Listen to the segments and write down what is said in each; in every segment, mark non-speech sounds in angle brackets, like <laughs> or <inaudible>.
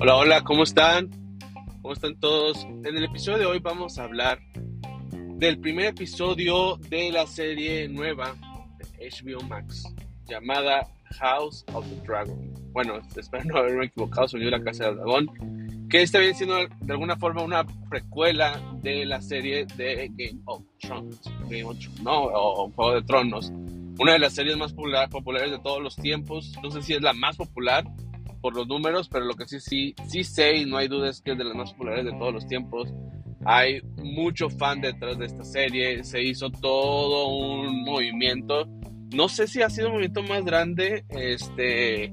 Hola, hola, ¿cómo están? ¿Cómo están todos? En el episodio de hoy vamos a hablar del primer episodio de la serie nueva de HBO Max llamada House of the Dragon. Bueno, espero no haberme equivocado, soy la Casa del Dragón, que está bien siendo de alguna forma una precuela de la serie de Game of Thrones, Game of Thrones, ¿no? O Juego de Tronos, una de las series más populares de todos los tiempos. No sé si es la más popular, por los números, pero lo que sí, sí, sí sé y no hay duda es que es de las más populares de todos los tiempos. Hay mucho fan detrás de esta serie, se hizo todo un movimiento. No sé si ha sido un movimiento más grande, este,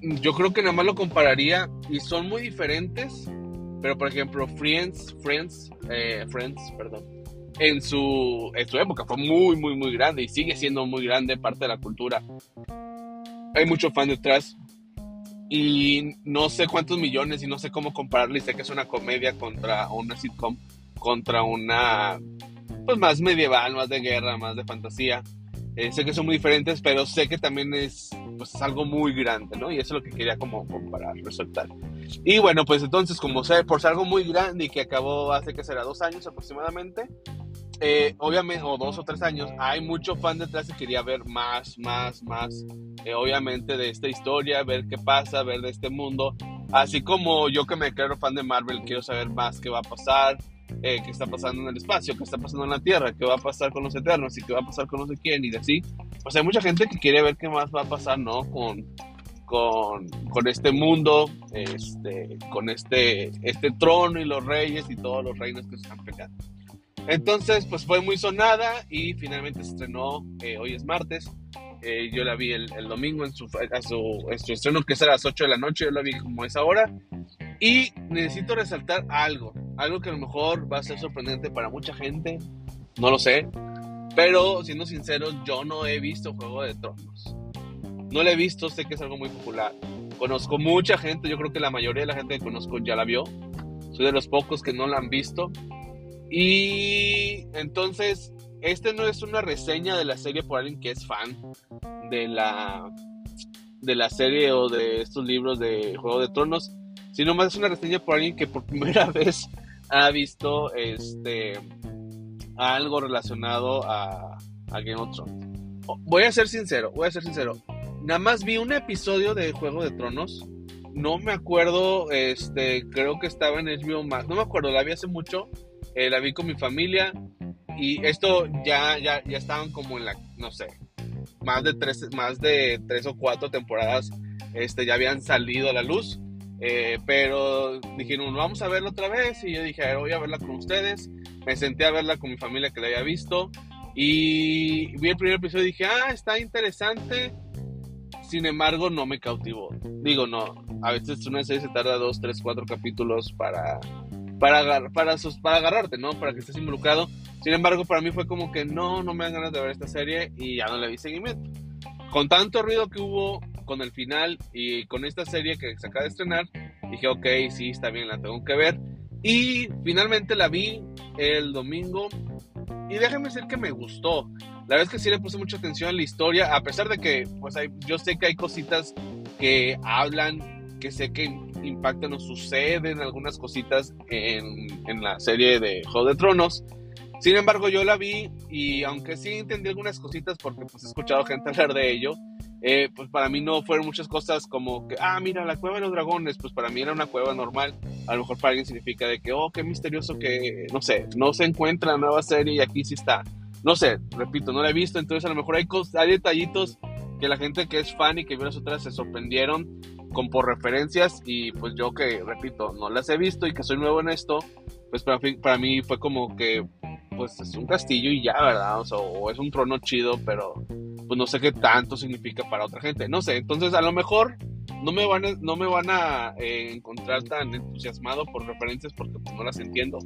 yo creo que nada más lo compararía y son muy diferentes, pero por ejemplo Friends, Friends, eh, Friends, perdón, en su, en su época fue muy, muy, muy grande y sigue siendo muy grande parte de la cultura. Hay mucho fan detrás, y no sé cuántos millones y no sé cómo compararle. sé que es una comedia contra una sitcom, contra una, pues más medieval, más de guerra, más de fantasía. Eh, sé que son muy diferentes, pero sé que también es, pues, algo muy grande, ¿no? Y eso es lo que quería como comparar, resaltar. Y bueno, pues entonces, como sé, por ser algo muy grande y que acabó hace que será dos años aproximadamente, eh, obviamente, o dos o tres años, hay mucho fan detrás y quería ver más, más, más, eh, obviamente, de esta historia, ver qué pasa, ver de este mundo. Así como yo que me creo fan de Marvel, quiero saber más qué va a pasar, eh, qué está pasando en el espacio, qué está pasando en la Tierra, qué va a pasar con los Eternos y qué va a pasar con no sé quién y así. O sea, hay mucha gente que quiere ver qué más va a pasar, ¿no? Con, con, con, este mundo, este, con este, este trono y los reyes y todos los reinos que se están peleando. Entonces, pues fue muy sonada y finalmente se estrenó, eh, hoy es martes, eh, yo la vi el, domingo en su, a su, estreno que es a las 8 de la noche, yo la vi como esa hora. Y necesito resaltar algo, algo que a lo mejor va a ser sorprendente para mucha gente, no lo sé, pero siendo sincero, yo no he visto Juego de Tronos. No la he visto, sé que es algo muy popular. Conozco mucha gente, yo creo que la mayoría de la gente que conozco ya la vio. Soy de los pocos que no la han visto. Y entonces, este no es una reseña de la serie por alguien que es fan de la, de la serie o de estos libros de Juego de Tronos, sino más es una reseña por alguien que por primera <laughs> vez ha visto este algo relacionado a, Game of Thrones. Voy a ser sincero, voy a ser sincero. Nada más vi un episodio de Juego de Tronos. No me acuerdo, este, creo que estaba en HBO Max. No me acuerdo, la vi hace mucho eh, la vi con mi familia y esto ya, ya, ya estaban como en la, no sé, más de tres, más de tres o cuatro temporadas este, ya habían salido a la luz. Eh, pero dijeron, vamos a verla otra vez. Y yo dije, voy a verla con ustedes. Me senté a verla con mi familia que la había visto. Y vi el primer episodio y dije, ah, está interesante. Sin embargo, no me cautivó. Digo, no. A veces una serie se tarda dos, tres, cuatro capítulos para, para, para, para agarrarte, ¿no? Para que estés involucrado. Sin embargo, para mí fue como que no, no me dan ganas de ver esta serie y ya no le vi seguimiento. Con tanto ruido que hubo con el final y con esta serie que se acaba de estrenar, dije, ok, sí, está bien, la tengo que ver. Y finalmente la vi el domingo y déjame decir que me gustó. La verdad es que sí le puse mucha atención a la historia, a pesar de que, pues, hay, yo sé que hay cositas que hablan, que sé que impactan o suceden algunas cositas en, en la serie de Juego de Tronos. Sin embargo, yo la vi y aunque sí entendí algunas cositas porque pues he escuchado gente <laughs> hablar de ello, eh, pues para mí no fueron muchas cosas como que, ah, mira, la cueva de los dragones, pues para mí era una cueva normal. A lo mejor para alguien significa de que, oh, qué misterioso que, no sé, no se encuentra la nueva serie y aquí sí está. No sé, repito, no la he visto, entonces a lo mejor hay, hay detallitos que la gente que es fan y que vio las otras se sorprendieron con por referencias y pues yo que, repito, no las he visto y que soy nuevo en esto, pues para, para mí fue como que, pues es un castillo y ya, ¿verdad? O, sea, o es un trono chido, pero pues no sé qué tanto significa para otra gente, no sé, entonces a lo mejor no me van a, no me van a eh, encontrar tan entusiasmado por referencias porque pues, no las entiendo.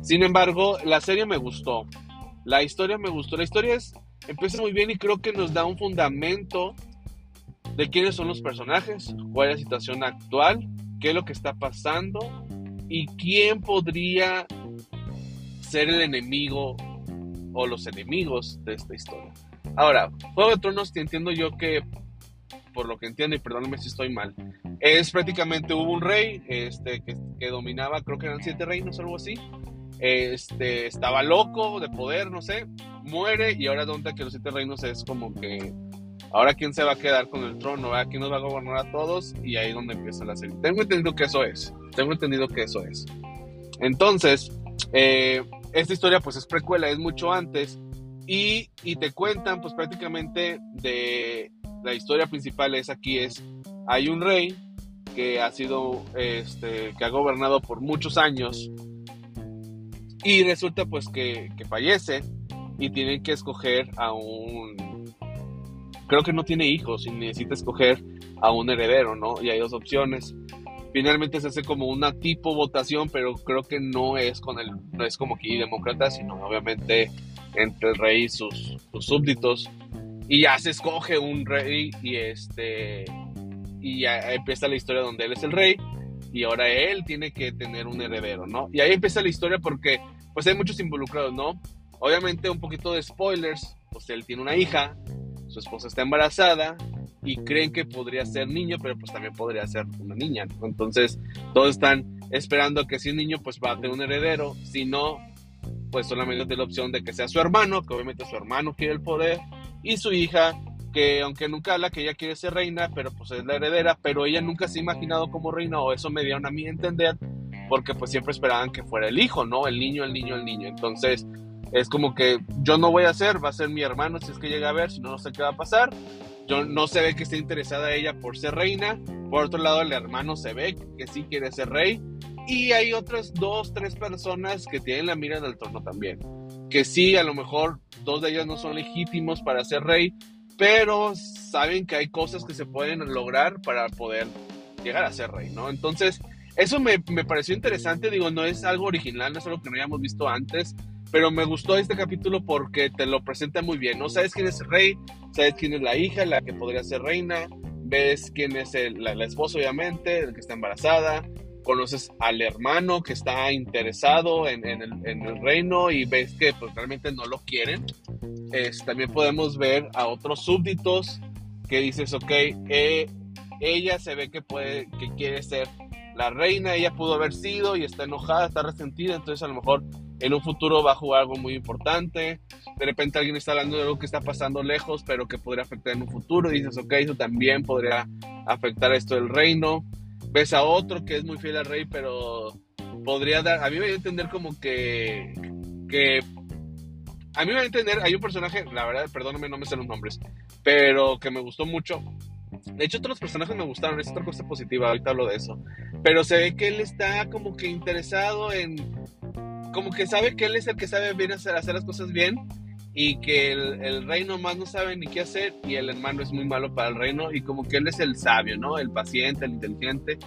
Sin embargo, la serie me gustó, la historia me gustó, la historia es, empieza muy bien y creo que nos da un fundamento de quiénes son los personajes, cuál es la situación actual, qué es lo que está pasando y quién podría ser el enemigo o los enemigos de esta historia. Ahora, Juego de Tronos, entiendo yo que, por lo que entiendo, y perdóname si estoy mal, Es prácticamente hubo un rey este, que, dominaba, creo que eran siete reinos o algo así. Este, estaba loco de poder, no sé, muere y ahora donde que los siete reinos es como que ahora quién se va a quedar con el trono, ¿A quién nos va a gobernar a todos y ahí es donde empieza la serie. Tengo entendido que eso es, tengo entendido que eso es. Entonces, eh, esta historia pues es precuela, es mucho antes. Y, y, te cuentan pues prácticamente de la historia principal es aquí es hay un rey que ha sido este que ha gobernado por muchos años. Y resulta pues que, que fallece y tienen que escoger a un creo que no tiene hijos y necesita escoger a un heredero, ¿no? Y hay dos opciones finalmente se hace como una tipo votación, pero creo que no es con el, no es como aquí demócrata, sino obviamente entre el rey y sus, súbditos. Y ya se escoge un rey y este y ya empieza la historia donde él es el rey y ahora él tiene que tener un heredero, ¿no? Y ahí empieza la historia porque pues hay muchos involucrados, ¿no? Obviamente un poquito de spoilers, pues él tiene una hija, su esposa está embarazada y creen que podría ser niño, pero pues también podría ser una niña. Entonces, todos están esperando que si un niño, pues va a tener un heredero. Si no, pues solamente tiene la opción de que sea su hermano, que obviamente su hermano quiere el poder, y su hija, que aunque nunca habla que ella quiere ser reina, pero pues es la heredera, pero ella nunca se ha imaginado como reina, o eso me dieron a mí entender, porque pues siempre esperaban que fuera el hijo, ¿no? El niño, el niño, el niño. Entonces, es como que yo no voy a ser, va a ser mi hermano si es que llega a ver, si no, no sé qué va a pasar. Yo, no se ve que esté interesada ella por ser reina. Por otro lado, el hermano se ve que sí quiere ser rey. Y hay otras dos, tres personas que tienen la mira del trono también. Que sí, a lo mejor dos de ellas no son legítimos para ser rey, pero saben que hay cosas que se pueden lograr para poder llegar a ser rey, ¿no? Entonces, eso me, me pareció interesante. Digo, no es algo original, no es algo que no hayamos visto antes pero me gustó este capítulo porque te lo presenta muy bien, ¿no? Sabes quién es el rey, sabes quién es la hija, la que podría ser reina, ves quién es el, la, esposa, obviamente, el que está embarazada, conoces al hermano que está interesado en, el, reino y ves que pues, realmente no lo quieren. Es, también podemos ver a otros súbditos que dices, ok, eh, ella se ve que, puede, que quiere ser la reina, ella pudo haber sido y está enojada, está resentida, entonces a lo mejor en un futuro va a jugar algo muy importante. De repente alguien está hablando de algo que está pasando lejos, pero que podría afectar en un futuro. Y dices, ok, eso también podría afectar esto del reino. Ves a otro que es muy fiel al rey, pero podría dar. A mí me va a entender como que. que a mí me va a entender. Hay un personaje, la verdad, perdóname, no me sé los nombres, pero que me gustó mucho. De hecho, otros personajes me gustaron, es otra cosa positiva, ahorita hablo de eso. Pero se ve que él está como que interesado en como que sabe que él es el que sabe bien hacer, hacer las cosas bien y que el, reino más no sabe ni qué hacer y el hermano es muy malo para el reino y como que él es el sabio, ¿no? El paciente, el inteligente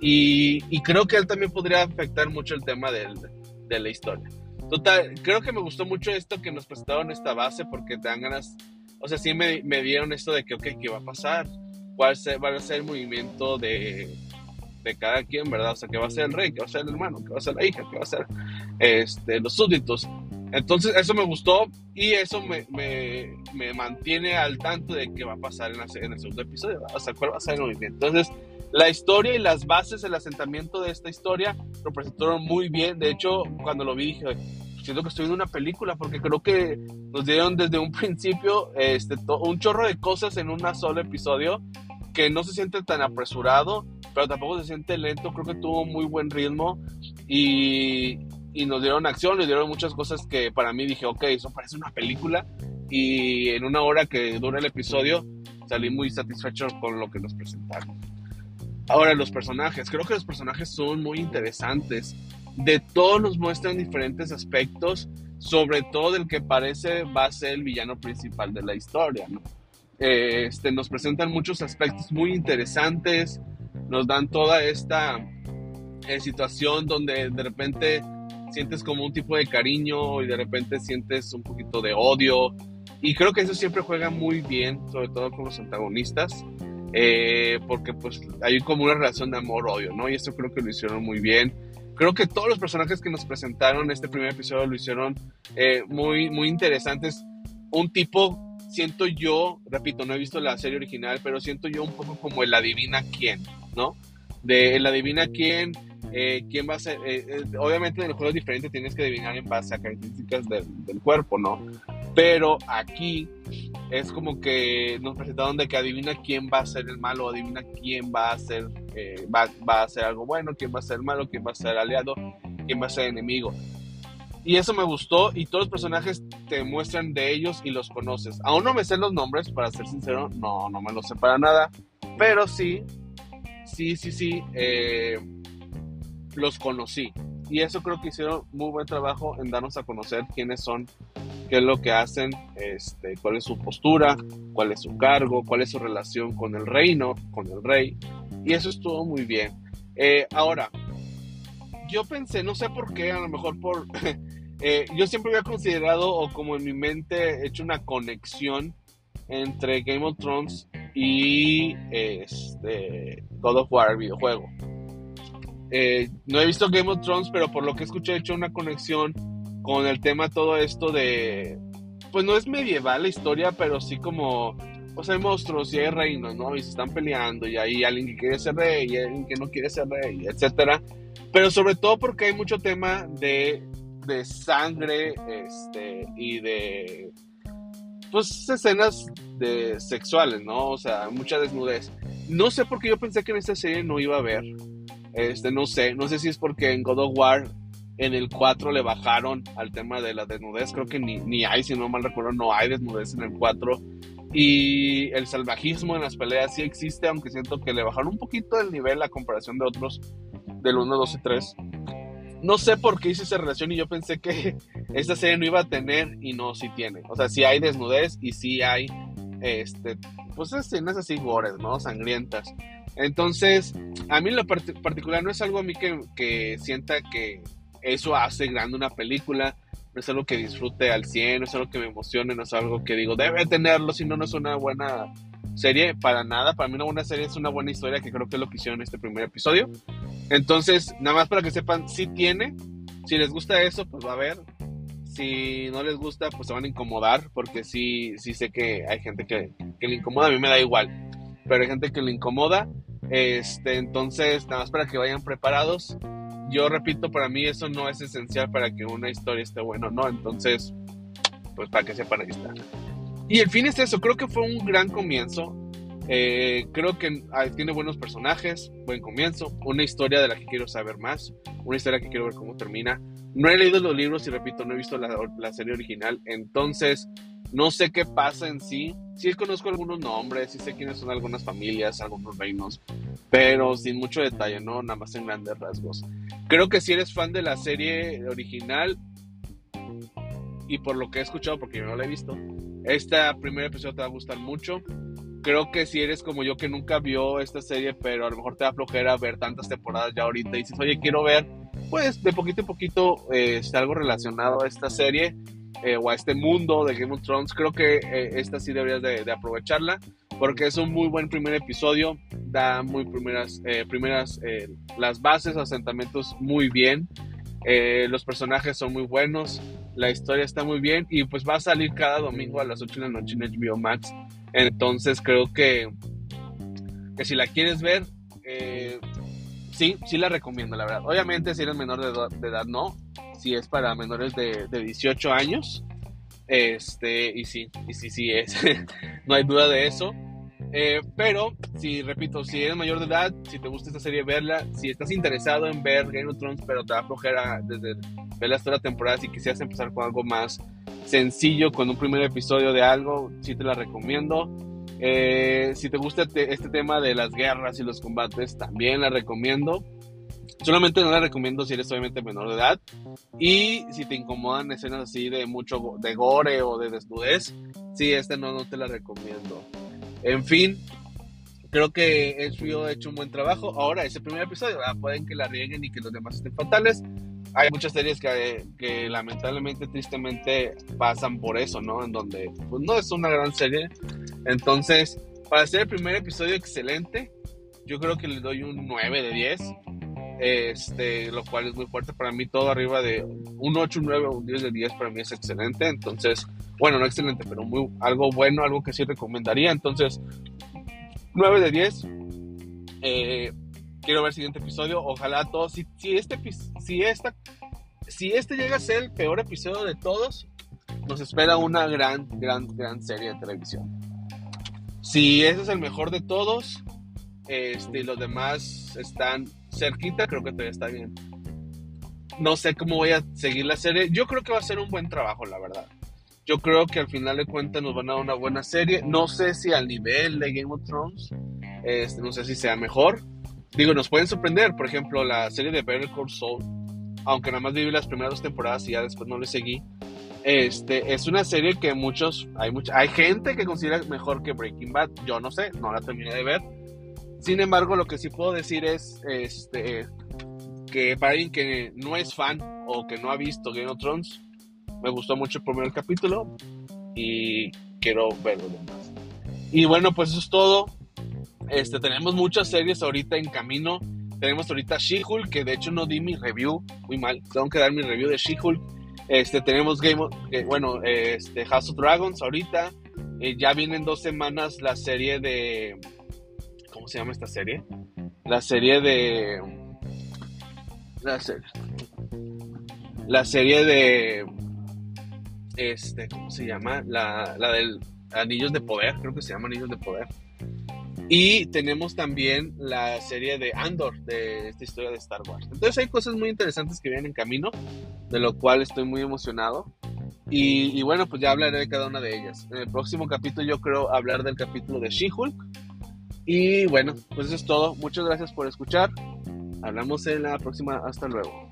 y, y creo que él también podría afectar mucho el tema del, de la historia. Total, creo que me gustó mucho esto que nos presentaron esta base porque te dan ganas, o sea, sí me, me dieron esto de que, ok, ¿qué va a pasar? ¿Cuál va a ser el movimiento de, de cada quien, ¿verdad? O sea, que va a ser el rey, que va a ser el hermano, que va a ser la hija, que va a ser este, los súbditos. Entonces, eso me gustó y eso me, me, me mantiene al tanto de qué va a pasar en, el segundo episodio, sea, cuál va a ser el movimiento. Entonces, la historia y las bases, el asentamiento de esta historia lo presentaron muy bien. De hecho, cuando lo vi dije, siento que estoy en una película porque creo que nos dieron desde un <laughs> principio este, un chorro de cosas en un solo episodio que no se siente tan apresurado pero tampoco se siente lento, creo que tuvo muy buen ritmo y, y nos dieron acción, nos dieron muchas cosas que para mí dije, ok, eso parece una película y en una hora que dura el episodio salí muy satisfecho con lo que nos presentaron. Ahora los personajes, creo que los personajes son muy interesantes, de todos nos muestran diferentes aspectos, sobre todo el que parece va a ser el villano principal de la historia, ¿no? Este, nos presentan muchos aspectos muy interesantes, nos dan toda esta eh, situación donde de repente sientes como un tipo de cariño y de repente sientes un poquito de odio. Y creo que eso siempre juega muy bien, sobre todo con los antagonistas, eh, porque pues hay como una relación de amor-odio, ¿no? Y eso creo que lo hicieron muy bien. Creo que todos los personajes que nos presentaron en este primer episodio lo hicieron eh, muy, muy interesantes. Un tipo, siento yo, repito, no he visto la serie original, pero siento yo un poco como el adivina quién ¿no? De el adivina quién, eh, quién va a ser. Eh, eh, obviamente en el juego es diferente, tienes que adivinar en base a características del, cuerpo, ¿no? Pero aquí es como que nos presentaron de que adivina quién va a ser el malo, adivina quién va a ser, va, a hacer algo bueno, quién va a ser malo, quién va a ser aliado, quién va a ser enemigo. Y eso me gustó y todos los personajes te muestran de ellos y los conoces. Aún no me sé los nombres, para ser sincero, no, no me los sé para nada. Pero sí, sí, sí, sí, los conocí. Y eso creo que hicieron muy buen trabajo en darnos a conocer quiénes son, qué es lo que hacen, este, cuál es su postura, cuál es su cargo, cuál es su relación con el reino, con el rey. Y eso estuvo muy bien. Eh, ahora, yo pensé, no sé por qué, a lo mejor por <laughs> Eh, yo siempre había considerado, o como en mi mente, he hecho una conexión entre Game of Thrones y este, God of War, videojuego. Eh, no he visto Game of Thrones, pero por lo que escuché he hecho una conexión con el tema todo esto de... Pues no es medieval la historia, pero sí como... Pues hay monstruos y hay reinos, ¿no? Y se están peleando y hay alguien que quiere ser rey y alguien que no quiere ser rey, etcétera. Pero sobre todo porque hay mucho tema de de sangre este, y de pues escenas de sexuales, ¿no? O sea, mucha desnudez. No sé por qué yo pensé que en esta serie no iba a haber. Este, no sé, no sé si es porque en God of War en el 4 le bajaron al tema de la desnudez, creo que ni, ni hay, si no mal recuerdo, no hay desnudez en el 4. Y el salvajismo en las peleas sí existe, aunque siento que le bajaron un poquito el nivel a comparación de otros del 1, 2 y 3 no sé por qué hice esa relación y yo pensé que <laughs> esta serie no iba a tener y no, sí tiene. O sea, sí hay desnudez y sí hay, este, pues escenas así gores, ¿no? Sangrientas. Entonces, a mí lo particular no es algo a mí que, sienta que eso hace grande una película, no es algo que disfrute al 100, no es algo que me emocione, no es algo que digo, debe tenerlo, si no, no es una buena serie, para nada, para mí una buena serie es una buena historia, que creo que es lo que hicieron en este primer episodio. Entonces, nada más para que sepan, si tiene, si les gusta eso, pues va a ver. Si no les gusta, pues se van a incomodar, porque sí, sí sé que hay gente que, que le incomoda, a mí me da igual, pero hay gente que le incomoda. Este, entonces, nada más para que vayan preparados. Yo repito, para mí eso no es esencial para que una historia esté buena, ¿no? Entonces, pues para que sepan, ahí está. Y el fin es eso, creo que fue un gran comienzo. Eh, creo que tiene buenos personajes, buen comienzo, una historia de la que quiero saber más, una historia que quiero ver cómo termina. No he leído los libros y repito, no he visto la, serie original, entonces no sé qué pasa en sí. Sí conozco algunos nombres, sí sé quiénes son algunas familias, algunos reinos, pero sin mucho detalle, ¿no? Nada más en grandes rasgos. Creo que si eres fan de la serie original, y por lo que he escuchado, porque yo no la he visto, este primer episodio te va a gustar mucho. Creo que si eres como yo que nunca vio esta serie, pero a lo mejor te da flojera ver tantas temporadas ya ahorita y dices, oye, quiero ver, pues de poquito en poquito eh, algo relacionado a esta serie eh, o a este mundo de Game of Thrones, creo que eh, esta sí deberías de, aprovecharla porque es un muy buen primer episodio, da muy primeras, primeras las bases, asentamientos muy bien, los personajes son muy buenos, la historia está muy bien y pues va a salir cada domingo a las 8 de la noche en HBO Max. Entonces creo que, que si la quieres ver, eh, sí, sí la recomiendo, la verdad. Obviamente si eres menor de, edad, no. Si es para menores de, de 18 años. Este, y sí, y sí, sí es. <laughs> no hay duda de eso. Eh, pero, si repito, si eres mayor de edad, si te gusta esta serie, verla. Si estás interesado en ver Game of Thrones, pero te da flojera desde ver las la temporada, si quisieras empezar con algo más sencillo, con un primer episodio de algo, sí te la recomiendo. Eh, si te gusta este tema de las guerras y los combates, también la recomiendo. Solamente no la recomiendo si eres obviamente menor de edad. Y si te incomodan escenas así de mucho de gore o de desnudez, sí, esta no, no te la recomiendo. En fin, creo que HBO ha hecho un buen trabajo. Ahora, ese primer episodio, pueden que la rieguen y que los demás estén fatales. Hay muchas series que, que, lamentablemente, tristemente, pasan por eso, ¿no? En donde pues, no es una gran serie. Entonces, para hacer el primer episodio excelente, yo creo que le doy un 9 de 10. Este, lo cual es muy fuerte para mí, todo arriba de un 8, un 9 un 10 de 10 para mí es excelente. Entonces, bueno, no excelente, pero algo bueno, algo que sí recomendaría. Entonces, 9 de 10. Eh, quiero ver el siguiente episodio. Ojalá todos, si, este, si, esta, si este llega a ser el peor episodio de todos, nos espera una gran, gran, gran serie de televisión. Si ese es el mejor de todos, este, y los demás están cerquita, creo que todavía está bien. No sé cómo voy a seguir la serie. Yo creo que va a ser un buen trabajo, la verdad. Yo creo que al final de cuentas nos van a dar una buena serie. No sé si al nivel de Game of Thrones, este, no sé si sea mejor. Digo, nos pueden sorprender. Por ejemplo, la serie de Better Call Saul, aunque nada más viví las primeras dos temporadas y ya después no le seguí. Este, es una serie que muchos, hay mucha, hay gente que considera mejor que Breaking Bad. Yo no sé, no la terminé de ver. Sin embargo, lo que sí puedo decir es este, que para alguien que no es fan o que no ha visto Game of Thrones, me gustó mucho el primer capítulo y quiero verlo demás. Y bueno, pues eso es todo. Este, tenemos muchas series ahorita en camino. Tenemos ahorita She-Hulk, que de hecho no di mi review, muy mal. Tengo que dar mi review de She-Hulk. Este, tenemos Game of, eh, bueno, este, House of Dragons ahorita. Eh, ya vienen dos semanas la serie de, ¿cómo se llama esta serie? La serie de, la serie, la serie de, este, ¿cómo se llama? La, la del Anillos de Poder, creo que se llama Anillos de Poder. Y tenemos también la serie de Andor, de esta historia de Star Wars. Entonces hay cosas muy interesantes que vienen en camino, de lo cual estoy muy emocionado. Y, bueno, pues ya hablaré de cada una de ellas. En el próximo capítulo yo creo hablar del capítulo de She-Hulk. Y bueno, pues eso es todo. Muchas gracias por escuchar. Hablamos en la próxima. Hasta luego.